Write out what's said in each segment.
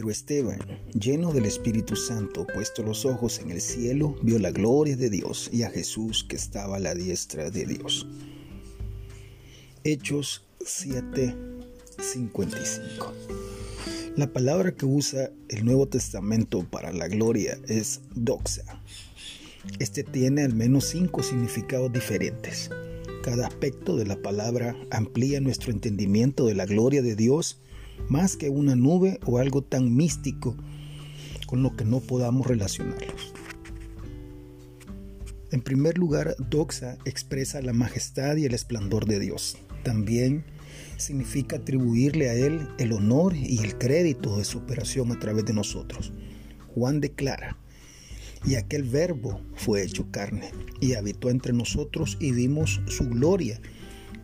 Pero Esteban, lleno del Espíritu Santo, puesto los ojos en el cielo, vio la gloria de Dios y a Jesús que estaba a la diestra de Dios. Hechos 7:55 La palabra que usa el Nuevo Testamento para la gloria es doxa. Este tiene al menos cinco significados diferentes. Cada aspecto de la palabra amplía nuestro entendimiento de la gloria de Dios más que una nube o algo tan místico con lo que no podamos relacionarlos. En primer lugar, doxa expresa la majestad y el esplendor de Dios. También significa atribuirle a Él el honor y el crédito de su operación a través de nosotros. Juan declara, y aquel verbo fue hecho carne y habitó entre nosotros y vimos su gloria,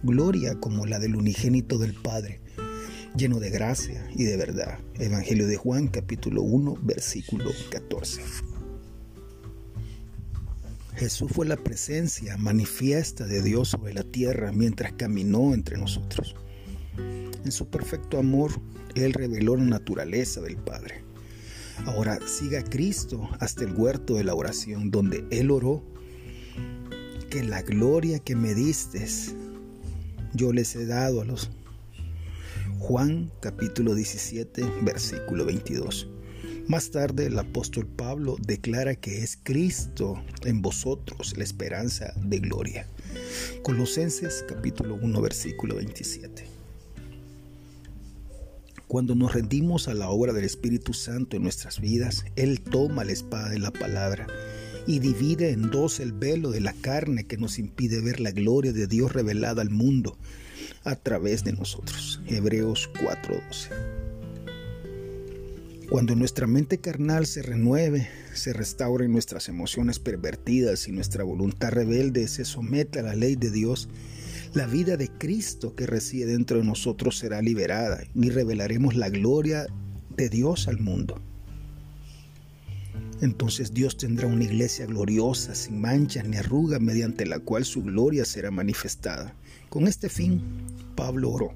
gloria como la del unigénito del Padre, lleno de gracia y de verdad. Evangelio de Juan capítulo 1 versículo 14. Jesús fue la presencia manifiesta de Dios sobre la tierra mientras caminó entre nosotros. En su perfecto amor, Él reveló la naturaleza del Padre. Ahora siga Cristo hasta el huerto de la oración, donde Él oró, que la gloria que me diste yo les he dado a los... Juan capítulo 17, versículo 22. Más tarde el apóstol Pablo declara que es Cristo en vosotros la esperanza de gloria. Colosenses capítulo 1 versículo 27. Cuando nos rendimos a la obra del Espíritu Santo en nuestras vidas, Él toma la espada de la palabra y divide en dos el velo de la carne que nos impide ver la gloria de Dios revelada al mundo a través de nosotros. Hebreos 4:12. Cuando nuestra mente carnal se renueve, se restauren nuestras emociones pervertidas y nuestra voluntad rebelde se somete a la ley de Dios, la vida de Cristo que reside dentro de nosotros será liberada y revelaremos la gloria de Dios al mundo. Entonces Dios tendrá una iglesia gloriosa, sin manchas ni arrugas, mediante la cual su gloria será manifestada. Con este fin, Pablo oró.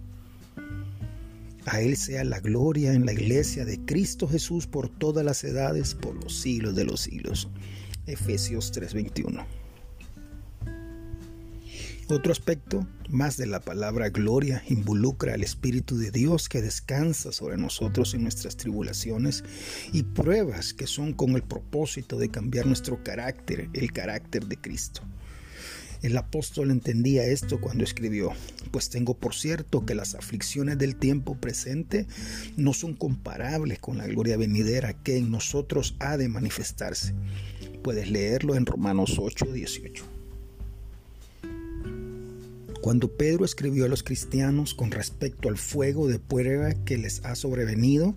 A Él sea la gloria en la iglesia de Cristo Jesús por todas las edades, por los siglos de los siglos. Efesios 3:21. Otro aspecto más de la palabra gloria involucra al Espíritu de Dios que descansa sobre nosotros en nuestras tribulaciones y pruebas que son con el propósito de cambiar nuestro carácter, el carácter de Cristo. El apóstol entendía esto cuando escribió, pues tengo por cierto que las aflicciones del tiempo presente no son comparables con la gloria venidera que en nosotros ha de manifestarse. Puedes leerlo en Romanos 8, 18. Cuando Pedro escribió a los cristianos con respecto al fuego de prueba que les ha sobrevenido,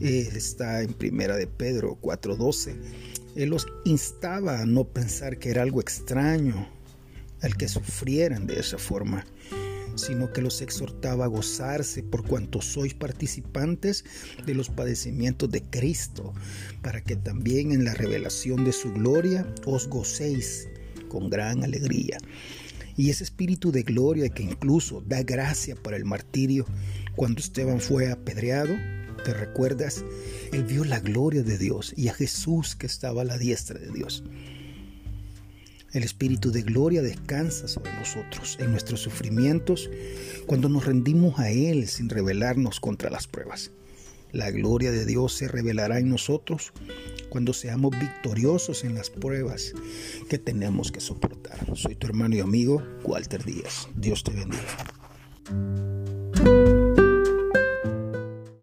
eh, está en primera de Pedro 4:12, él los instaba a no pensar que era algo extraño al que sufrieran de esa forma, sino que los exhortaba a gozarse por cuanto sois participantes de los padecimientos de Cristo, para que también en la revelación de su gloria os gocéis con gran alegría. Y ese espíritu de gloria que incluso da gracia para el martirio, cuando Esteban fue apedreado, ¿te recuerdas? Él vio la gloria de Dios y a Jesús que estaba a la diestra de Dios. El Espíritu de gloria descansa sobre nosotros en nuestros sufrimientos cuando nos rendimos a Él sin rebelarnos contra las pruebas. La gloria de Dios se revelará en nosotros cuando seamos victoriosos en las pruebas que tenemos que soportar. Soy tu hermano y amigo Walter Díaz. Dios te bendiga.